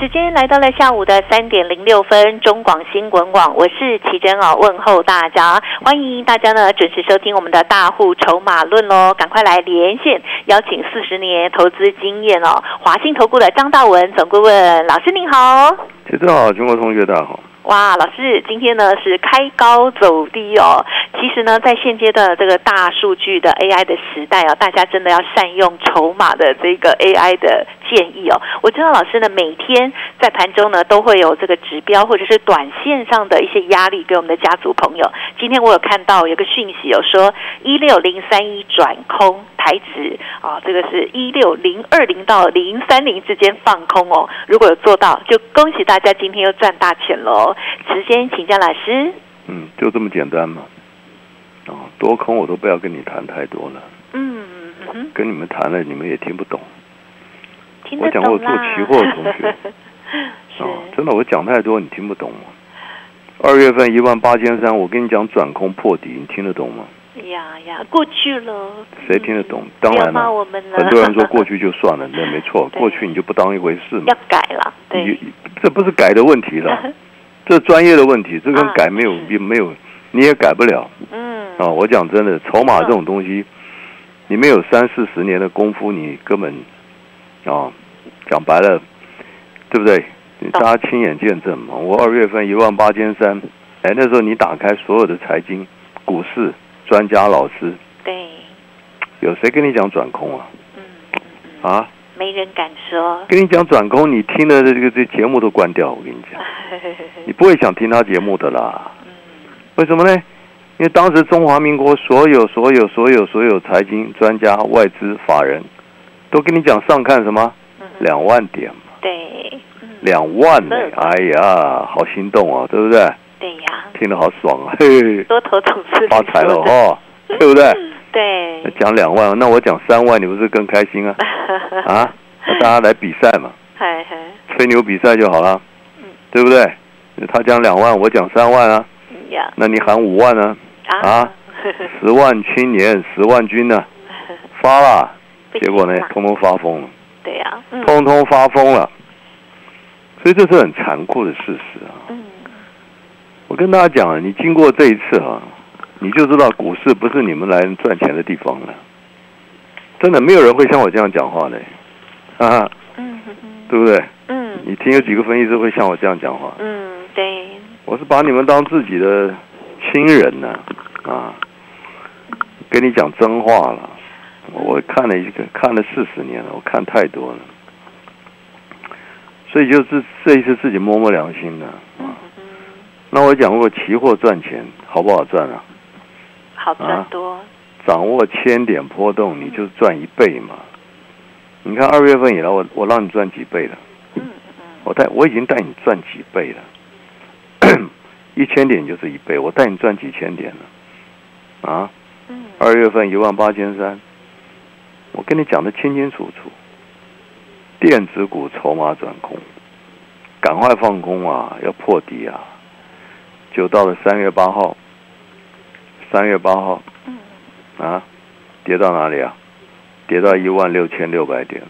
时间来到了下午的三点零六分，中广新闻网，我是奇珍哦，问候大家，欢迎大家呢准时收听我们的大户筹码论哦，赶快来连线，邀请四十年投资经验哦，华信投顾的张大文总顾问老师您好，奇珍好，中国同学大家好。哇，老师，今天呢是开高走低哦。其实呢，在现阶段的这个大数据的 AI 的时代哦，大家真的要善用筹码的这个 AI 的建议哦。我知道老师呢，每天在盘中呢都会有这个指标或者是短线上的一些压力给我们的家族朋友。今天我有看到有个讯息，有说一六零三一转空台指啊，这个是一六零二零到零三零之间放空哦。如果有做到，就恭喜大家今天又赚大钱喽。时间请教老师。嗯，就这么简单嘛。啊，多空我都不要跟你谈太多了。嗯嗯。跟你们谈了，你们也听不懂。听我讲过做期货的同学。是。真的，我讲太多你听不懂吗？二月份一万八千三，我跟你讲转空破底，你听得懂吗？呀呀，过去了。谁听得懂？当然了。很多人说过去就算了，那没错，过去你就不当一回事嘛。要改了。对。这不是改的问题了。这专业的问题，这跟改没有也没有，你也改不了。嗯。啊，我讲真的，筹码这种东西，你没有三四十年的功夫，你根本啊，讲白了，对不对？大家亲眼见证嘛。我二月份一万八千三，哎，那时候你打开所有的财经、股市专家老师，对，有谁跟你讲转空啊？嗯。啊？没人敢说。跟你讲转空，你听的这个这节目都关掉。我跟你讲，你不会想听他节目的啦。嗯。为什么呢？因为当时中华民国所有所有所有所有财经专家、外资法人，都跟你讲上看什么两万点嘛。对。两万呢？哎呀，好心动啊，对不对？对呀。听得好爽啊！嘿。多头总是发财了哦，对不对？对，讲两万，那我讲三万，你不是更开心啊？啊，大家来比赛嘛，吹牛比赛就好了，对不对？他讲两万，我讲三万啊，那你喊五万呢？啊，十万青年，十万军呢？发了，结果呢，通通发疯了。对呀，通通发疯了，所以这是很残酷的事实啊。嗯，我跟大家讲，你经过这一次啊。你就知道股市不是你们来赚钱的地方了，真的没有人会像我这样讲话的，啊，嗯，对不对？嗯，你听有几个分析师会像我这样讲话？嗯，对。我是把你们当自己的亲人呢，啊，跟你讲真话了。我看了一个，看了四十年了，我看太多了，所以就是这一次自己摸摸良心了。那我讲过，期货赚钱好不好赚啊？好赚多，掌握千点波动，你就赚一倍嘛。你看二月份以来，我我让你赚几倍了？嗯嗯，我带我已经带你赚几倍了，一千点就是一倍，我带你赚几千点了，啊？嗯，二月份一万八千三，我跟你讲的清清楚楚，电子股筹码转空，赶快放空啊，要破底啊！就到了三月八号。三月八号，嗯，啊，跌到哪里啊？跌到一万六千六百点。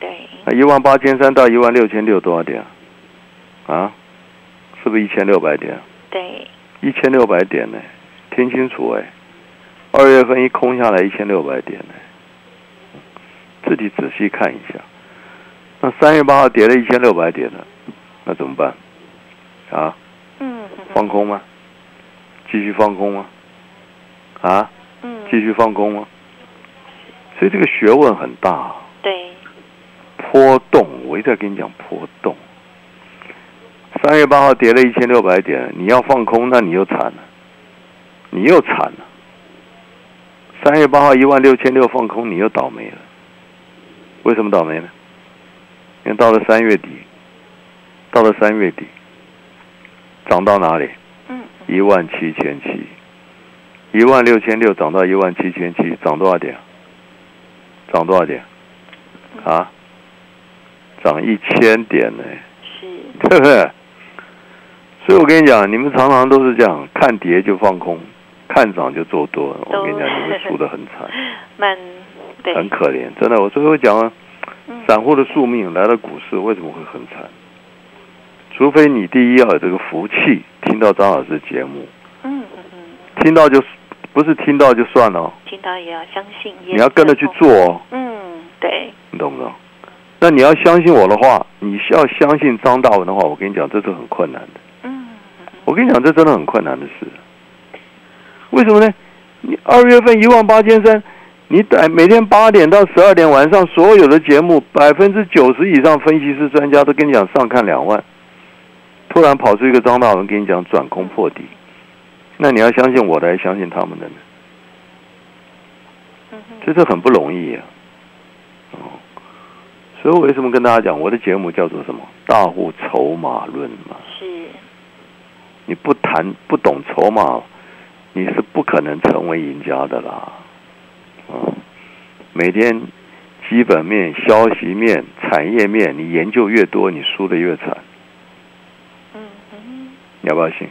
对。那一万八千三到一万六千六多少点？啊，是不是一千六百点？对。一千六百点呢？听清楚哎，二月份一空下来一千六百点呢，自己仔细看一下。那三月八号跌了一千六百点了，那怎么办？啊？嗯。放空吗？继续放空吗？啊，嗯，继续放空吗？所以这个学问很大。对，波动，我一直在跟你讲波动。三月八号跌了一千六百点，你要放空，那你又惨了，你又惨了。三月八号一万六千六放空，你又倒霉了。为什么倒霉呢？因为到了三月底，到了三月底，涨到哪里？嗯，一万七千七。一万六千六涨到一万七千七，涨多少点？涨多少点？啊？涨一千点呢？是，对不对？所以我跟你讲，你们常常都是这样，看跌就放空，看涨就做多。我跟你讲，你们输的很惨，蛮对，很可怜，真的。我所以我讲散户的宿命来到股市为什么会很惨？除非你第一要有这个福气，听到张老师节目，嗯嗯嗯，听到就不是听到就算了哦，听到也要相信，你要跟着去做哦，嗯，对，你懂不懂？那你要相信我的话，你需要相信张大文的话，我跟你讲，这是很困难的。嗯我跟你讲，这真的很困难的事。为什么呢？你二月份一万八千三，你等每天八点到十二点晚上所有的节目，百分之九十以上分析师专家都跟你讲上看两万，突然跑出一个张大文跟你讲转空破底，那你要相信我的，还是相信他们的呢？嗯哼，这是很不容易啊。哦，所以我为什么跟大家讲，我的节目叫做什么？大户筹码论嘛。是，你不谈不懂筹码，你是不可能成为赢家的啦。嗯，每天基本面、消息面、产业面，你研究越多，你输的越惨。嗯哼，你要不要信？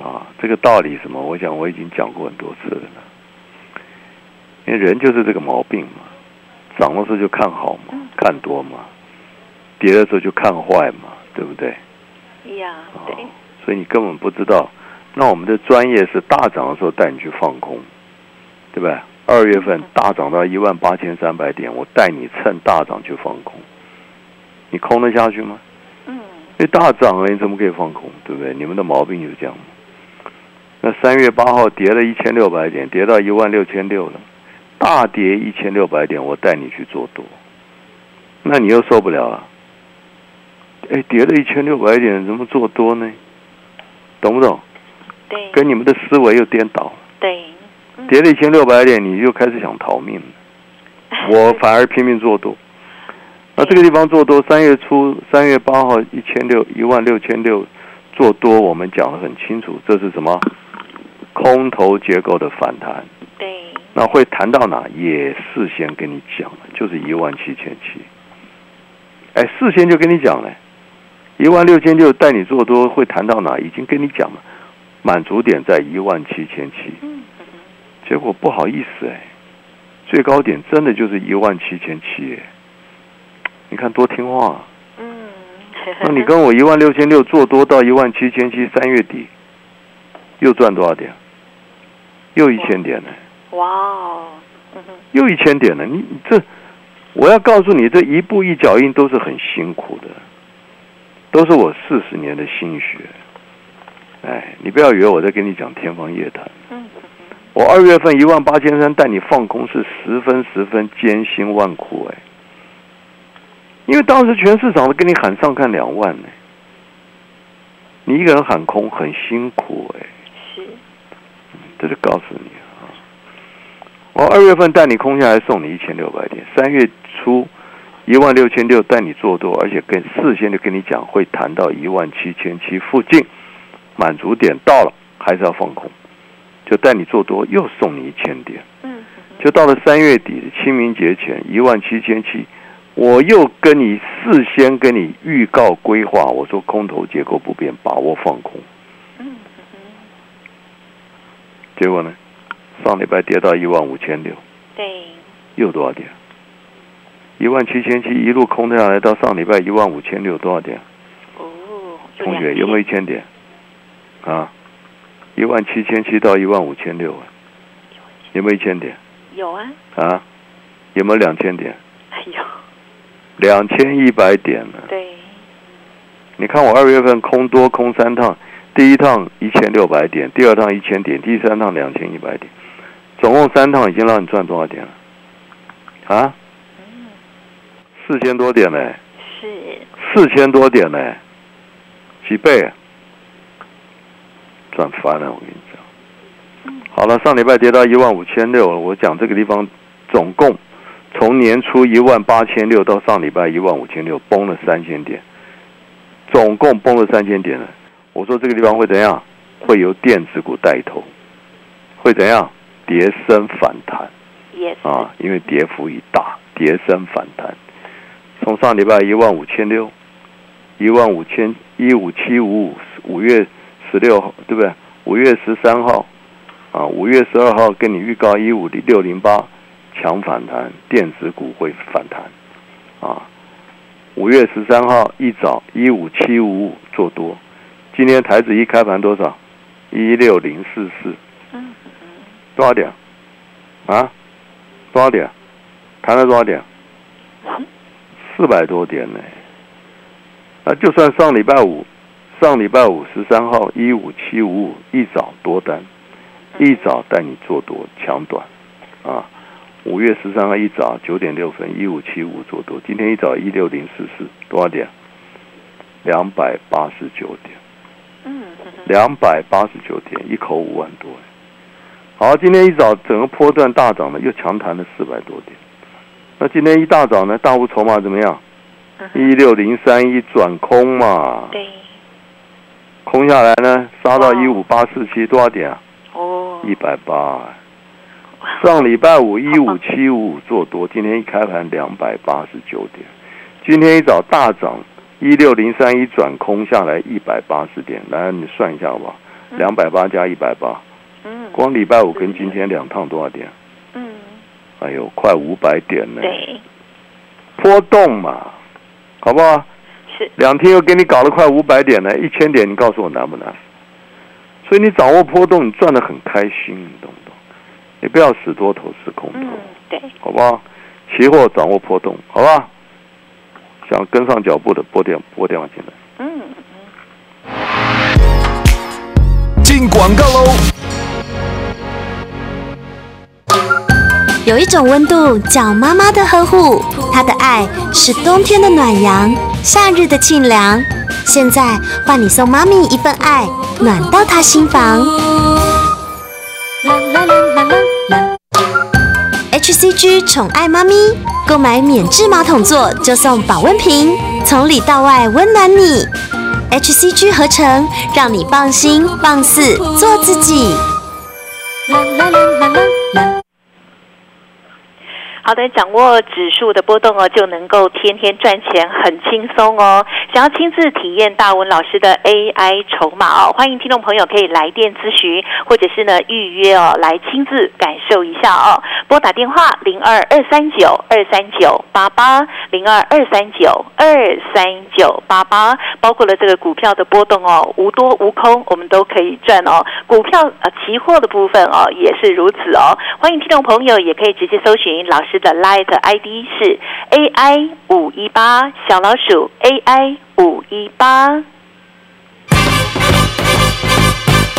啊，这个道理什么？我想我已经讲过很多次了。因为人就是这个毛病嘛，涨的时候就看好嘛，看多嘛，跌的时候就看坏嘛，对不对？呀，对，哦所以你根本不知道。那我们的专业是大涨的时候带你去放空，对不对？二月份大涨到一万八千三百点，我带你趁大涨去放空，你空得下去吗？嗯，因为大涨了，你怎么可以放空？对不对？你们的毛病就是这样。那三月八号跌了一千六百点，跌到一万六千六了，大跌一千六百点，我带你去做多，那你又受不了了。哎，跌了一千六百点，怎么做多呢？懂不懂？对，跟你们的思维又颠倒跌了一千六百点，你就开始想逃命。我反而拼命做多。那这个地方做多，三月初三月八号一千六一万六千六做多，我们讲的很清楚，这是什么？空头结构的反弹。对，那会谈到哪？也事先跟你讲了，就是一万七千七。哎，事先就跟你讲了，一万六千六带你做多会谈到哪？已经跟你讲了，满足点在一万七千七。嗯嗯结果不好意思哎，最高点真的就是一万七千七哎，你看多听话、啊。嗯，那你 跟我一万六千六做多到一万七千七，三月底又赚多少点？又一千点呢？哇哦，嗯，又一千点呢？你你这，我要告诉你，这一步一脚印都是很辛苦的，都是我四十年的心血。哎，你不要以为我在跟你讲天方夜谭。我二月份一万八千三带你放空是十分十分艰辛万苦哎，因为当时全市场都跟你喊上看两万呢，你一个人喊空很辛苦哎，是，这就告诉你啊，我二月份带你空下来送你一千六百点，三月初一万六千六带你做多，而且跟事先就跟你讲会谈到一万七千七附近，满足点到了还是要放空。就带你做多，又送你一千点，嗯就到了三月底清明节前一万七千七，我又跟你事先跟你预告规划，我说空头结构不变，把握放空。嗯结果呢，上礼拜跌到一万五千六，对，又多少点？一万七千七一路空下来，到上礼拜一万五千六，多少点？哦，同学有没有一千点？啊，一万七千七到一万五千六，有没有一千点？有啊，啊，有没有两千点？哎呦，两千一百点呢？对，你看我二月份空多空三趟，第一趟一千六百点，第二趟一千点，第三趟两千一百点，总共三趟已经让你赚多少点了？啊，嗯，四千多点呢，是，四千多点呢，几倍、啊？赚翻了，我跟你讲。嗯好了，上礼拜跌到一万五千六，我讲这个地方总共从年初一万八千六到上礼拜一万五千六，崩了三千点，总共崩了三千点了。我说这个地方会怎样？会由电子股带头，会怎样？跌升反弹，yes，啊，因为跌幅已大，跌升反弹。从上礼拜一万五千六，一万五千一五七五五，五月十六号对不对？五月十三号啊，五月十二号跟你预告一五六零八强反弹，电子股会反弹啊。五月十三号一早一五七五五做多，今天台子一开盘多少？一六零四四，多少点？啊？多少点？谈了多少点？嗯，四百多点呢。那，就算上礼拜五，上礼拜五十三号一五七五五一早多单，一早带你做多抢短，啊，五月十三号一早九点六分一五七五做多，今天一早一六零四四多少点？两百八十九点，嗯嗯两百八十九点，一口五万多。好，今天一早整个波段大涨了，又强弹了四百多点。那今天一大早呢，大户筹码怎么样？嗯一六零三一转空嘛，对，空下来呢，杀到哇一五八四七，多少点啊？哦，一百八。上礼拜五一五七五五做多，今天一开盘两百八十九点，今天一早大涨一六零三一转空下来一百八十点，来你算一下好不好？两百八加一百八，嗯，光礼拜五跟今天两趟多少点？嗯，哎呦，快五百点呢！对，波动嘛，好不好？是，两天又给你搞了快五百点了，一千点，你告诉我难不难？所以你掌握波动，你赚的很开心，你懂不懂？你不要死多头死空头，嗯，对，好不好？期货掌握波动，好吧？想跟上脚步的拨电拨电话进来。嗯嗯，进广告喽！有一种温度叫妈妈的呵护，她的爱是冬天的暖阳，夏日的沁凉。现在换你送妈咪一份爱，暖到她心房。HCG 宠爱妈咪，购买免治马桶座就送保温瓶，从里到外温暖你。HCG 合成，让你放心放肆做自己。好的，掌握指数的波动哦，就能够天天赚钱，很轻松哦。想要亲自体验大文老师的 AI 筹码哦，欢迎听众朋友可以来电咨询，或者是呢预约哦，来亲自感受一下哦。拨打电话零二二三九二三九八八零二二三九二三九八八，包括了这个股票的波动哦，无多无空，我们都可以赚哦。股票呃期货的部分哦也是如此哦。欢迎听众朋友也可以直接搜寻老师的 Light ID 是 AI 五一八小老鼠 AI 五一八。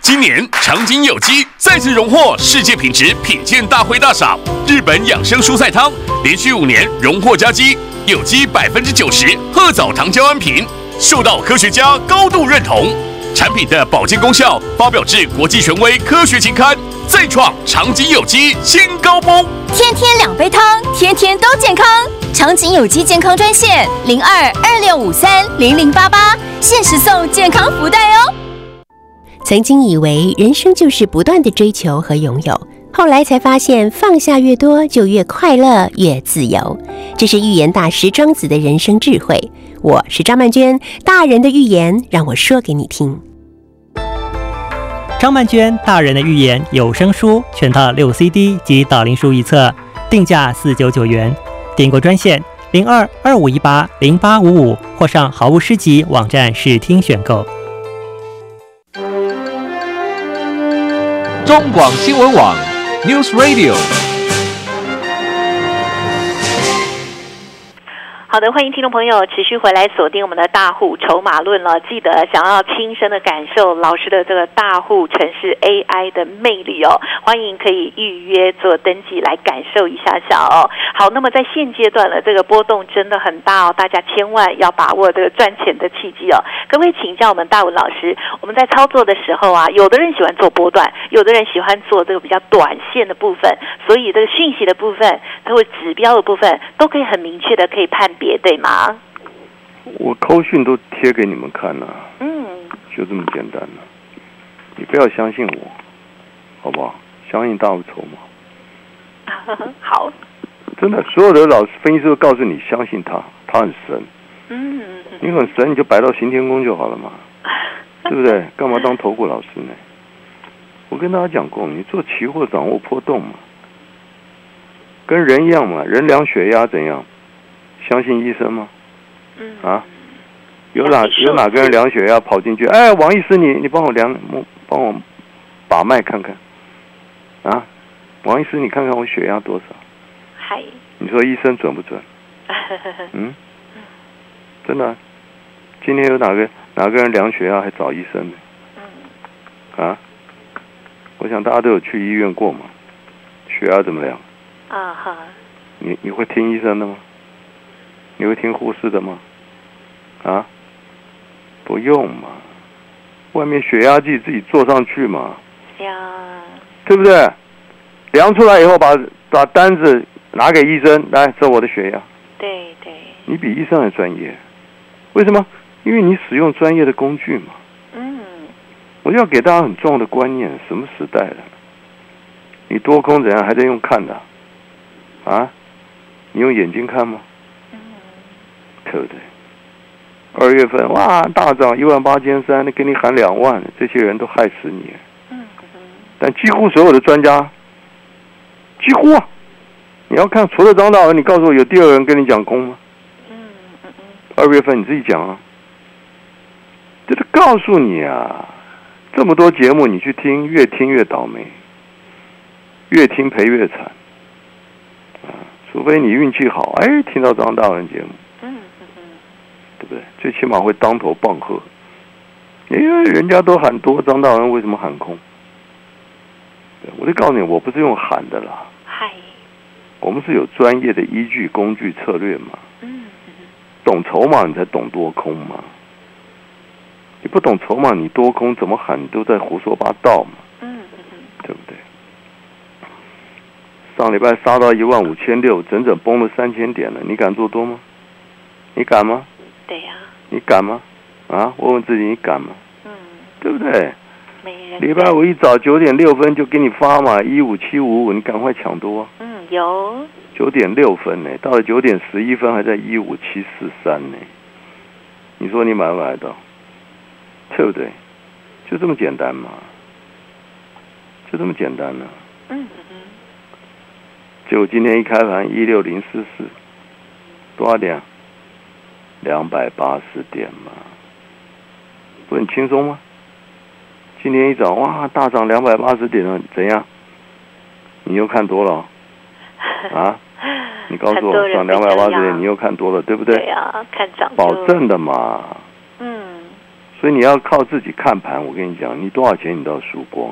今年长景有机再次荣获世界品质品鉴大会大赏，日本养生蔬菜汤连续五年荣获佳绩，有机百分之九十褐藻糖胶安瓶，受到科学家高度认同。产品的保健功效发表至国际权威科学期刊，再创长景有机新高峰。天天两杯汤，天天都健康。长景有机健康专线零二二六五三零零八八，限时送健康福袋哦。曾经以为人生就是不断的追求和拥有，后来才发现放下越多，就越快乐、越自由。这是预言大师庄子的人生智慧。我是张曼娟，大人的预言让我说给你听。张曼娟大人的预言有声书全套六 CD 及导灵书一册，定价四九九元。订购专线零二二五一八零八五五，或上好物诗集网站试听选购。中广新闻网 News Radio。好的，欢迎听众朋友持续回来锁定我们的大户筹码论了。记得想要亲身的感受老师的这个大户城市 AI 的魅力哦，欢迎可以预约做登记来感受一下下哦。好，那么在现阶段呢，这个波动真的很大哦，大家千万要把握这个赚钱的契机哦。可不可以请教我们大文老师，我们在操作的时候啊，有的人喜欢做波段，有的人喜欢做这个比较短线的部分，所以这个讯息的部分，它会指标的部分，都可以很明确的可以判别，对吗？我扣讯都贴给你们看了，嗯，就这么简单了。你不要相信我，好不好？相信大无筹码。好，真的，所有的老师分析师都告诉你，相信他，他很神。嗯，你很神，你就摆到行天宫就好了嘛，对不对？干嘛当投顾老师呢？我跟大家讲过，你做期货掌握波动嘛，跟人一样嘛，人量血压怎样？相信医生吗？嗯啊，有哪有哪个人量血压跑进去？哎，王医师，你你帮我量，帮我把脉看看。啊，王医师，你看看我血压多少？嗨，你说医生准不准？嗯，真的啊、今天有哪个哪个人量血压还找医生呢？啊，我想大家都有去医院过嘛，血压怎么量？啊哈，你你会听医生的吗？你会听护士的吗？啊，不用嘛，外面血压计自己做上去嘛，呀，对不对？量出来以后把把单子拿给医生，来，这我的血压。对对，你比医生还专业，为什么？因为你使用专业的工具嘛。嗯，我就要给大家很重要的观念：什么时代了？你多空怎样还在用看的？啊？你用眼睛看吗？对不对？二月份哇大涨一万八千三，那给你喊两万，这些人都害死你。嗯但几乎所有的专家，几乎啊，你要看除了张大文，你告诉我有第二个人跟你讲空吗？嗯嗯嗯，二月份你自己讲啊，就是告诉你啊，这么多节目你去听，越听越倒霉，越听赔越惨啊！除非你运气好，哎，听到张大文节目，对不对？最起码会当头棒喝，因为人家都喊多，张大文为什么喊空？对我就告诉你，我不是用喊的啦，嗨，我们是有专业的依据、工具、策略嘛。嗯懂筹码，你才懂多空嘛。你不懂筹码，你多空怎么喊，你都在胡说八道嘛，嗯对不对？上礼拜杀到一万五千六，整整崩了三千点了，你敢做多吗？你敢吗？对呀，你敢吗？啊，问问自己，你敢吗？嗯，对不对？礼拜五一早九点六分就给你发嘛，一五七五五，你赶快抢多啊！嗯有，九点六分呢，到了九点十一分还在一五七四三呢。你说你买不买得到？对不对？就这么简单嘛，就这么简单呢、嗯嗯。就今天一开盘一六零四四，多少点啊？两百八十点嘛，不很轻松吗？今天一早哇，大涨两百八十点了，怎样？你又看多了哦 啊？你告诉我，涨两百八十点，你又看多了，对不对对？呀，看涨保，证的嘛。嗯所以你要靠自己看盘。我跟你讲，你多少钱你都要输光，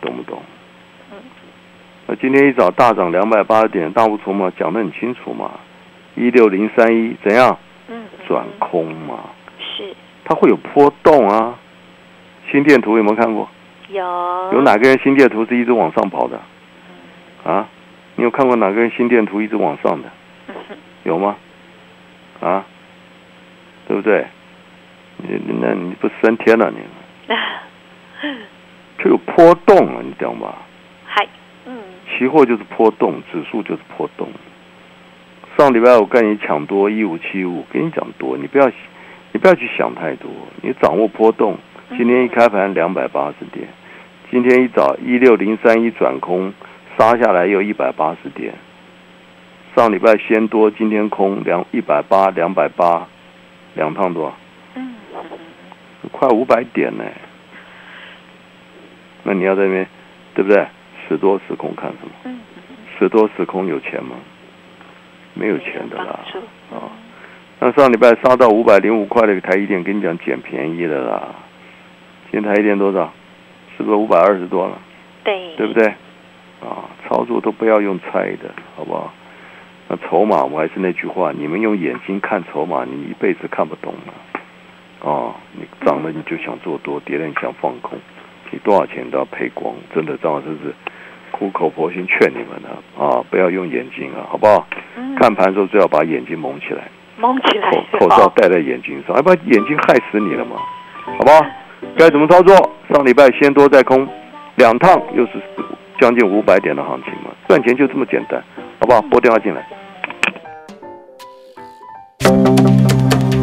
懂不懂？那今天一早大涨两百八十点，大户筹码讲的很清楚嘛，一六零三一怎样嗯，转空嘛？是它会有波动啊。心电图有没有看过？有有哪个人心电图是一直往上跑的？啊？你有看过哪个人心电图一直往上的？有吗？啊？对不对？你你那你不升天了你？就有波动啊，你懂吧？嗨，嗯期货就是波动，指数就是波动。上礼拜我跟你抢多一五七五，跟你讲多，你不要你不要去想太多，你掌握波动。今天一开盘两百八十点，今天一早一六零三一转空，杀下来又一百八十点。上礼拜先多，今天空两一百八两百八，两趟多少？嗯快五百点呢。那你要在那边，对不对？时多时空看什么？嗯时多时空有钱吗？没有钱的啦啊。那上礼拜杀到五百零五块的台积电，跟你讲捡便宜的啦。今天台积电多少？是不是五百二十多了？对对不对？啊，操作都不要用猜的，好不好？那筹码，我还是那句话，你们用眼睛看筹码，你一辈子看不懂的。哦，你涨了你就想做多，跌了你想放空，你多少钱都要赔光。真的，张老师是苦口婆心劝你们的啊，不要用眼睛啊，好不好？嗯看盘的时候最好把眼睛蒙起来，蒙起来口口罩哦戴在眼睛上，要不然眼睛害死你了嘛，好不好？该怎么操作？上礼拜先多再空，两趟又是将近五百点的行情嘛，赚钱就这么简单，好不好？拨电话进来。